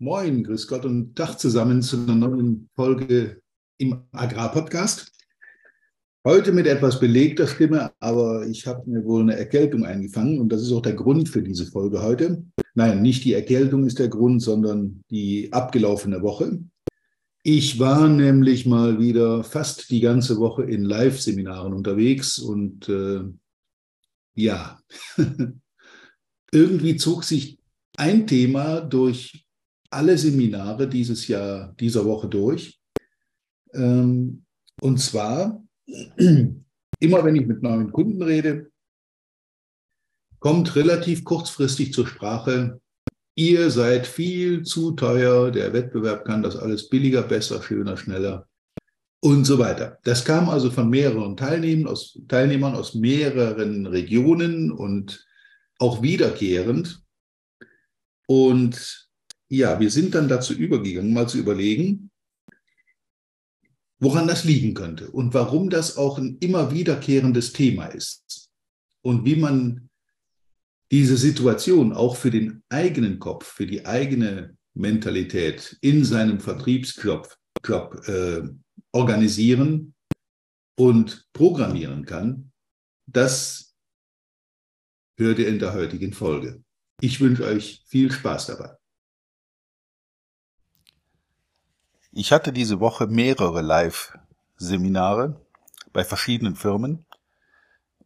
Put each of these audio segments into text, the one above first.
Moin, grüß Gott und Tag zusammen zu einer neuen Folge im Agrarpodcast. Heute mit etwas belegter Stimme, aber ich habe mir wohl eine Erkältung eingefangen und das ist auch der Grund für diese Folge heute. Nein, nicht die Erkältung ist der Grund, sondern die abgelaufene Woche. Ich war nämlich mal wieder fast die ganze Woche in Live-Seminaren unterwegs und äh, ja, irgendwie zog sich ein Thema durch alle Seminare dieses Jahr, dieser Woche durch. Ähm, und zwar, immer wenn ich mit neuen Kunden rede, kommt relativ kurzfristig zur Sprache, ihr seid viel zu teuer, der Wettbewerb kann das alles billiger, besser, schöner, schneller und so weiter. Das kam also von mehreren Teilnehmern aus, Teilnehmern aus mehreren Regionen und auch wiederkehrend. Und ja, wir sind dann dazu übergegangen, mal zu überlegen, woran das liegen könnte und warum das auch ein immer wiederkehrendes Thema ist und wie man diese Situation auch für den eigenen Kopf, für die eigene Mentalität in seinem Vertriebsjob Job, äh, organisieren und programmieren kann, das hört ihr in der heutigen Folge. Ich wünsche euch viel Spaß dabei. Ich hatte diese Woche mehrere Live-Seminare bei verschiedenen Firmen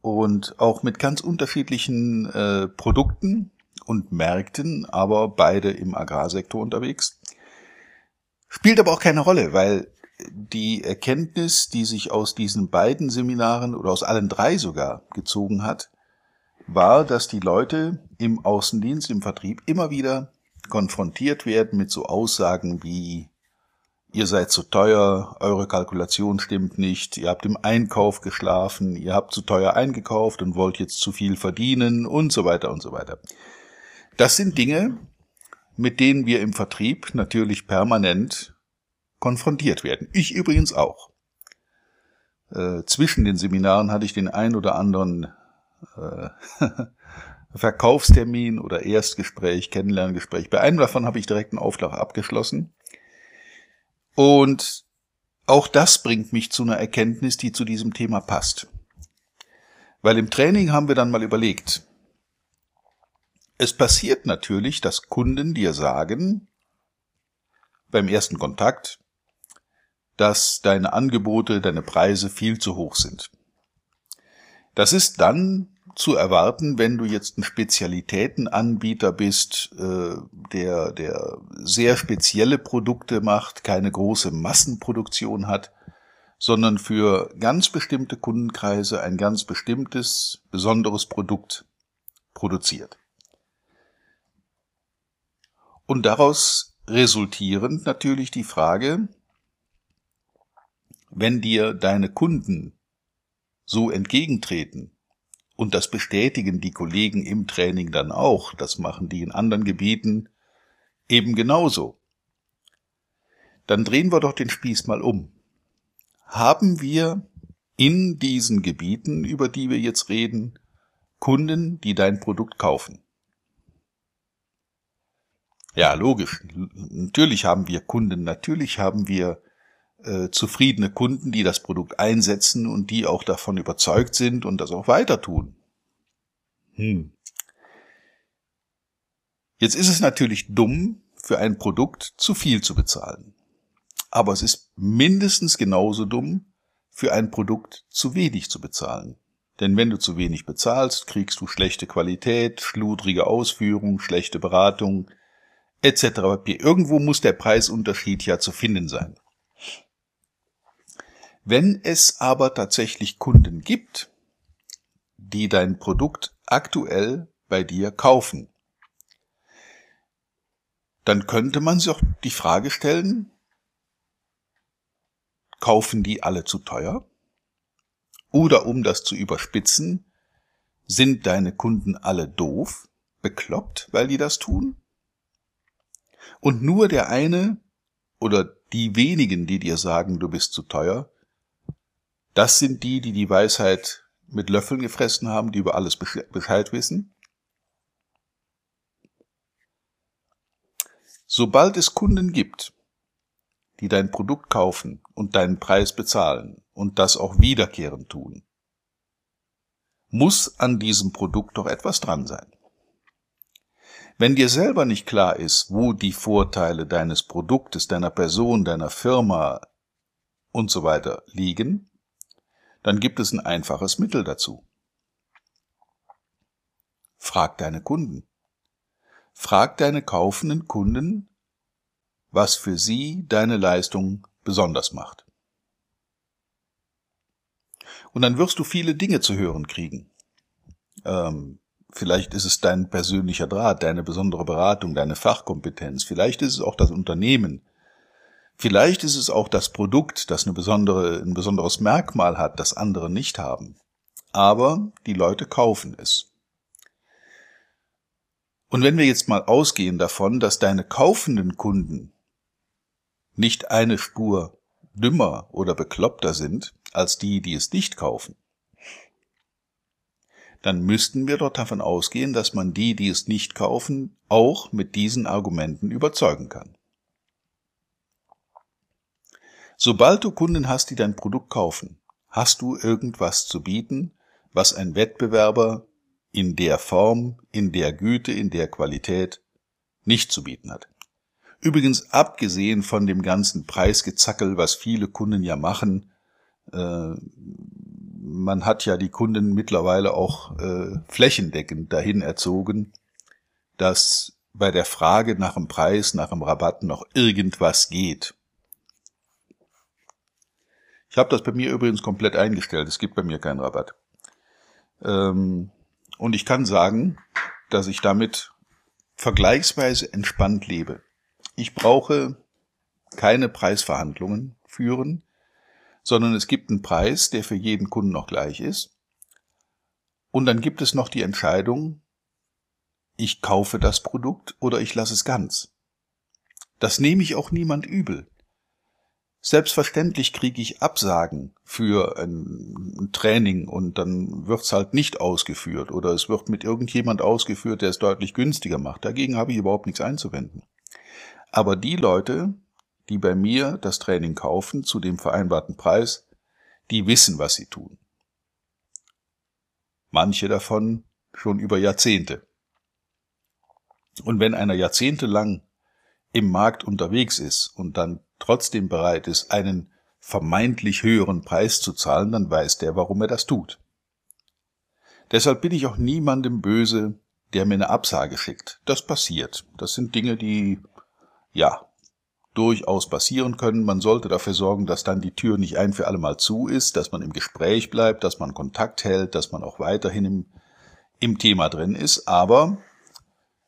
und auch mit ganz unterschiedlichen äh, Produkten und Märkten, aber beide im Agrarsektor unterwegs. Spielt aber auch keine Rolle, weil die Erkenntnis, die sich aus diesen beiden Seminaren oder aus allen drei sogar gezogen hat, war, dass die Leute im Außendienst, im Vertrieb immer wieder konfrontiert werden mit so Aussagen wie ihr seid zu teuer, eure Kalkulation stimmt nicht, ihr habt im Einkauf geschlafen, ihr habt zu teuer eingekauft und wollt jetzt zu viel verdienen und so weiter und so weiter. Das sind Dinge, mit denen wir im Vertrieb natürlich permanent konfrontiert werden. Ich übrigens auch. Äh, zwischen den Seminaren hatte ich den ein oder anderen äh, Verkaufstermin oder Erstgespräch, Kennenlerngespräch. Bei einem davon habe ich direkt einen Auftrag abgeschlossen. Und auch das bringt mich zu einer Erkenntnis, die zu diesem Thema passt. Weil im Training haben wir dann mal überlegt, es passiert natürlich, dass Kunden dir sagen, beim ersten Kontakt, dass deine Angebote, deine Preise viel zu hoch sind. Das ist dann zu erwarten, wenn du jetzt ein Spezialitätenanbieter bist, äh, der, der sehr spezielle Produkte macht, keine große Massenproduktion hat, sondern für ganz bestimmte Kundenkreise ein ganz bestimmtes, besonderes Produkt produziert. Und daraus resultierend natürlich die Frage, wenn dir deine Kunden so entgegentreten, und das bestätigen die Kollegen im Training dann auch. Das machen die in anderen Gebieten eben genauso. Dann drehen wir doch den Spieß mal um. Haben wir in diesen Gebieten, über die wir jetzt reden, Kunden, die dein Produkt kaufen? Ja, logisch. Natürlich haben wir Kunden, natürlich haben wir äh, zufriedene Kunden, die das Produkt einsetzen und die auch davon überzeugt sind und das auch weiter tun. Hm. Jetzt ist es natürlich dumm, für ein Produkt zu viel zu bezahlen. Aber es ist mindestens genauso dumm, für ein Produkt zu wenig zu bezahlen. Denn wenn du zu wenig bezahlst, kriegst du schlechte Qualität, schludrige Ausführung, schlechte Beratung etc. Irgendwo muss der Preisunterschied ja zu finden sein. Wenn es aber tatsächlich Kunden gibt, die dein Produkt aktuell bei dir kaufen, dann könnte man sich auch die Frage stellen, kaufen die alle zu teuer? Oder um das zu überspitzen, sind deine Kunden alle doof, bekloppt, weil die das tun? Und nur der eine oder die wenigen, die dir sagen, du bist zu teuer, das sind die, die die Weisheit mit Löffeln gefressen haben, die über alles Bescheid wissen. Sobald es Kunden gibt, die dein Produkt kaufen und deinen Preis bezahlen und das auch wiederkehrend tun, muss an diesem Produkt doch etwas dran sein. Wenn dir selber nicht klar ist, wo die Vorteile deines Produktes, deiner Person, deiner Firma und so weiter liegen, dann gibt es ein einfaches Mittel dazu. Frag deine Kunden. Frag deine kaufenden Kunden, was für sie deine Leistung besonders macht. Und dann wirst du viele Dinge zu hören kriegen. Ähm, vielleicht ist es dein persönlicher Draht, deine besondere Beratung, deine Fachkompetenz. Vielleicht ist es auch das Unternehmen. Vielleicht ist es auch das Produkt, das eine besondere, ein besonderes Merkmal hat, das andere nicht haben. Aber die Leute kaufen es. Und wenn wir jetzt mal ausgehen davon, dass deine kaufenden Kunden nicht eine Spur dümmer oder bekloppter sind als die, die es nicht kaufen, dann müssten wir dort davon ausgehen, dass man die, die es nicht kaufen, auch mit diesen Argumenten überzeugen kann. Sobald du Kunden hast, die dein Produkt kaufen, hast du irgendwas zu bieten, was ein Wettbewerber in der Form, in der Güte, in der Qualität nicht zu bieten hat. Übrigens abgesehen von dem ganzen Preisgezackel, was viele Kunden ja machen, äh, man hat ja die Kunden mittlerweile auch äh, flächendeckend dahin erzogen, dass bei der Frage nach dem Preis, nach dem Rabatt noch irgendwas geht. Ich habe das bei mir übrigens komplett eingestellt. Es gibt bei mir keinen Rabatt. Ähm, und ich kann sagen, dass ich damit vergleichsweise entspannt lebe. Ich brauche keine Preisverhandlungen führen, sondern es gibt einen Preis, der für jeden Kunden noch gleich ist. Und dann gibt es noch die Entscheidung, ich kaufe das Produkt oder ich lasse es ganz. Das nehme ich auch niemand übel. Selbstverständlich kriege ich Absagen für ein Training und dann wird's halt nicht ausgeführt oder es wird mit irgendjemand ausgeführt, der es deutlich günstiger macht. Dagegen habe ich überhaupt nichts einzuwenden. Aber die Leute, die bei mir das Training kaufen zu dem vereinbarten Preis, die wissen, was sie tun. Manche davon schon über Jahrzehnte. Und wenn einer jahrzehntelang im Markt unterwegs ist und dann trotzdem bereit ist, einen vermeintlich höheren Preis zu zahlen, dann weiß der, warum er das tut. Deshalb bin ich auch niemandem böse, der mir eine Absage schickt. Das passiert. Das sind Dinge, die, ja, durchaus passieren können. Man sollte dafür sorgen, dass dann die Tür nicht ein für alle Mal zu ist, dass man im Gespräch bleibt, dass man Kontakt hält, dass man auch weiterhin im, im Thema drin ist. Aber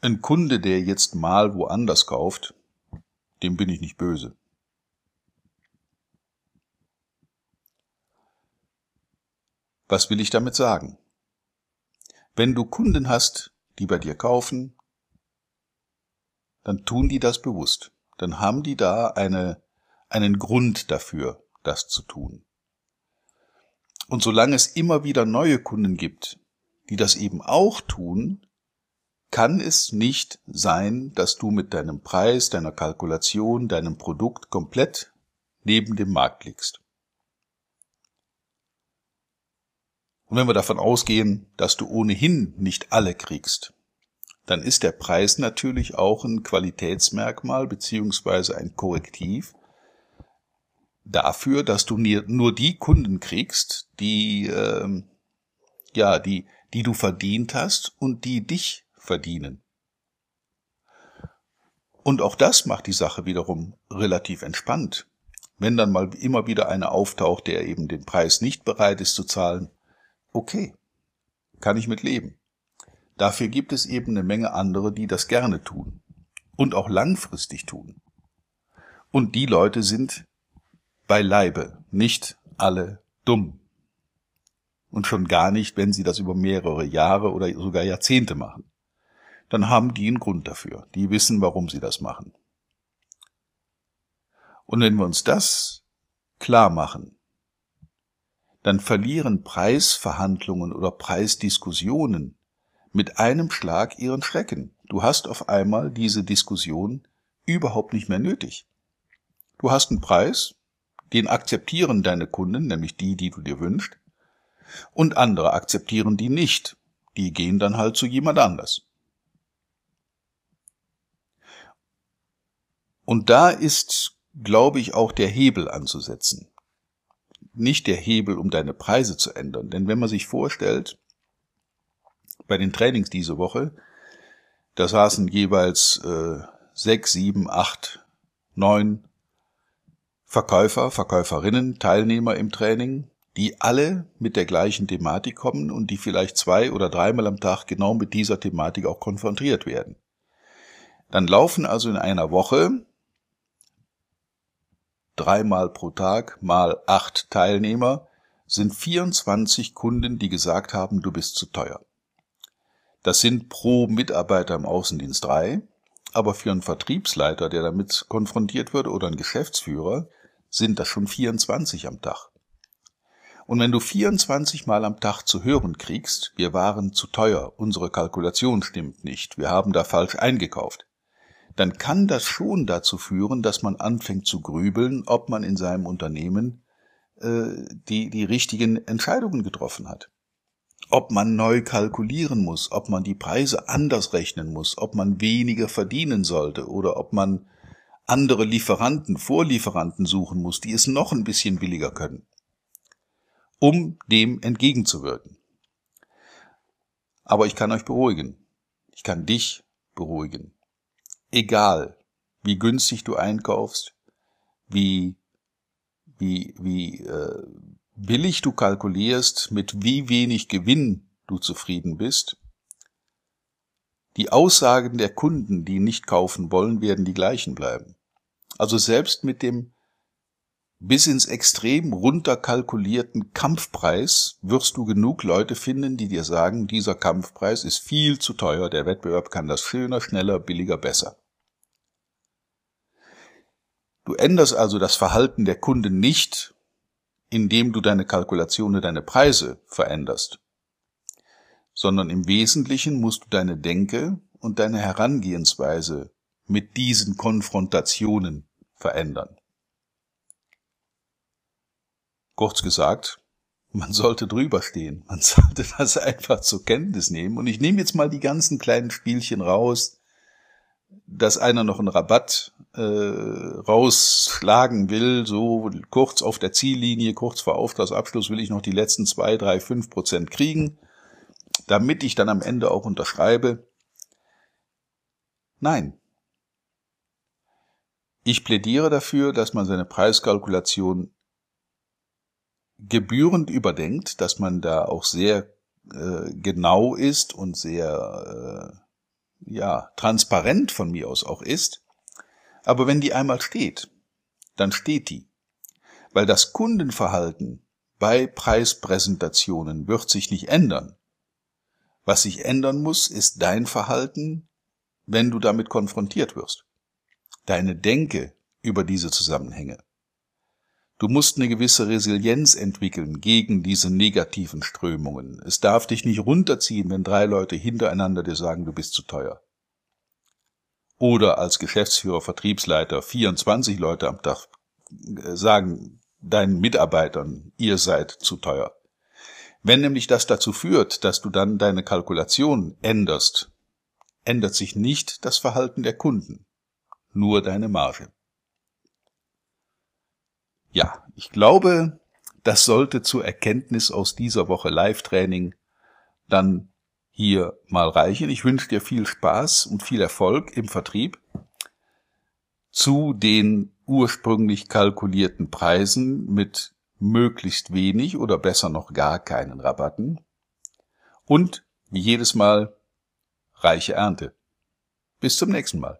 ein Kunde, der jetzt mal woanders kauft, dem bin ich nicht böse. Was will ich damit sagen? Wenn du Kunden hast, die bei dir kaufen, dann tun die das bewusst. Dann haben die da eine, einen Grund dafür, das zu tun. Und solange es immer wieder neue Kunden gibt, die das eben auch tun, kann es nicht sein, dass du mit deinem Preis, deiner Kalkulation, deinem Produkt komplett neben dem Markt liegst. Und wenn wir davon ausgehen, dass du ohnehin nicht alle kriegst, dann ist der Preis natürlich auch ein Qualitätsmerkmal beziehungsweise ein Korrektiv dafür, dass du nur die Kunden kriegst, die äh, ja die die du verdient hast und die dich verdienen. Und auch das macht die Sache wiederum relativ entspannt. Wenn dann mal immer wieder einer auftaucht, der eben den Preis nicht bereit ist zu zahlen, okay, kann ich mit leben. Dafür gibt es eben eine Menge andere, die das gerne tun und auch langfristig tun. Und die Leute sind beileibe nicht alle dumm. Und schon gar nicht, wenn sie das über mehrere Jahre oder sogar Jahrzehnte machen dann haben die einen Grund dafür. Die wissen, warum sie das machen. Und wenn wir uns das klar machen, dann verlieren Preisverhandlungen oder Preisdiskussionen mit einem Schlag ihren Schrecken. Du hast auf einmal diese Diskussion überhaupt nicht mehr nötig. Du hast einen Preis, den akzeptieren deine Kunden, nämlich die, die du dir wünschst, und andere akzeptieren die nicht. Die gehen dann halt zu jemand anders. Und da ist, glaube ich, auch der Hebel anzusetzen. Nicht der Hebel, um deine Preise zu ändern. Denn wenn man sich vorstellt, bei den Trainings diese Woche, da saßen jeweils äh, sechs, sieben, acht, neun Verkäufer, Verkäuferinnen, Teilnehmer im Training, die alle mit der gleichen Thematik kommen und die vielleicht zwei oder dreimal am Tag genau mit dieser Thematik auch konfrontiert werden. Dann laufen also in einer Woche dreimal pro Tag mal acht Teilnehmer sind 24 Kunden, die gesagt haben, du bist zu teuer. Das sind pro Mitarbeiter im Außendienst drei, aber für einen Vertriebsleiter, der damit konfrontiert wird, oder einen Geschäftsführer, sind das schon 24 am Tag. Und wenn du 24 Mal am Tag zu hören kriegst, wir waren zu teuer, unsere Kalkulation stimmt nicht, wir haben da falsch eingekauft, dann kann das schon dazu führen, dass man anfängt zu grübeln, ob man in seinem Unternehmen äh, die, die richtigen Entscheidungen getroffen hat. Ob man neu kalkulieren muss, ob man die Preise anders rechnen muss, ob man weniger verdienen sollte oder ob man andere Lieferanten, Vorlieferanten suchen muss, die es noch ein bisschen billiger können, um dem entgegenzuwirken. Aber ich kann euch beruhigen. Ich kann dich beruhigen egal, wie günstig du einkaufst, wie, wie, wie äh, billig du kalkulierst, mit wie wenig Gewinn du zufrieden bist. Die Aussagen der Kunden, die nicht kaufen wollen, werden die gleichen bleiben. Also selbst mit dem bis ins Extrem runterkalkulierten Kampfpreis wirst du genug Leute finden, die dir sagen, dieser Kampfpreis ist viel zu teuer, der Wettbewerb kann das schöner, schneller, billiger, besser. Du änderst also das Verhalten der Kunden nicht, indem du deine Kalkulationen, deine Preise veränderst, sondern im Wesentlichen musst du deine Denke und deine Herangehensweise mit diesen Konfrontationen verändern. Kurz gesagt, man sollte drüber stehen. Man sollte das einfach zur Kenntnis nehmen. Und ich nehme jetzt mal die ganzen kleinen Spielchen raus, dass einer noch einen Rabatt äh, rausschlagen will, so kurz auf der Ziellinie, kurz vor Auftragsabschluss will ich noch die letzten zwei, drei, fünf Prozent kriegen, damit ich dann am Ende auch unterschreibe. Nein, ich plädiere dafür, dass man seine Preiskalkulation gebührend überdenkt, dass man da auch sehr äh, genau ist und sehr äh, ja transparent von mir aus auch ist. Aber wenn die einmal steht, dann steht die, weil das Kundenverhalten bei Preispräsentationen wird sich nicht ändern. Was sich ändern muss, ist dein Verhalten, wenn du damit konfrontiert wirst. Deine Denke über diese Zusammenhänge. Du musst eine gewisse Resilienz entwickeln gegen diese negativen Strömungen. Es darf dich nicht runterziehen, wenn drei Leute hintereinander dir sagen, du bist zu teuer. Oder als Geschäftsführer, Vertriebsleiter 24 Leute am Tag äh, sagen deinen Mitarbeitern, ihr seid zu teuer. Wenn nämlich das dazu führt, dass du dann deine Kalkulation änderst, ändert sich nicht das Verhalten der Kunden, nur deine Marge. Ja, ich glaube, das sollte zur Erkenntnis aus dieser Woche Live-Training dann hier mal reichen. Ich wünsche dir viel Spaß und viel Erfolg im Vertrieb zu den ursprünglich kalkulierten Preisen mit möglichst wenig oder besser noch gar keinen Rabatten und wie jedes Mal reiche Ernte. Bis zum nächsten Mal.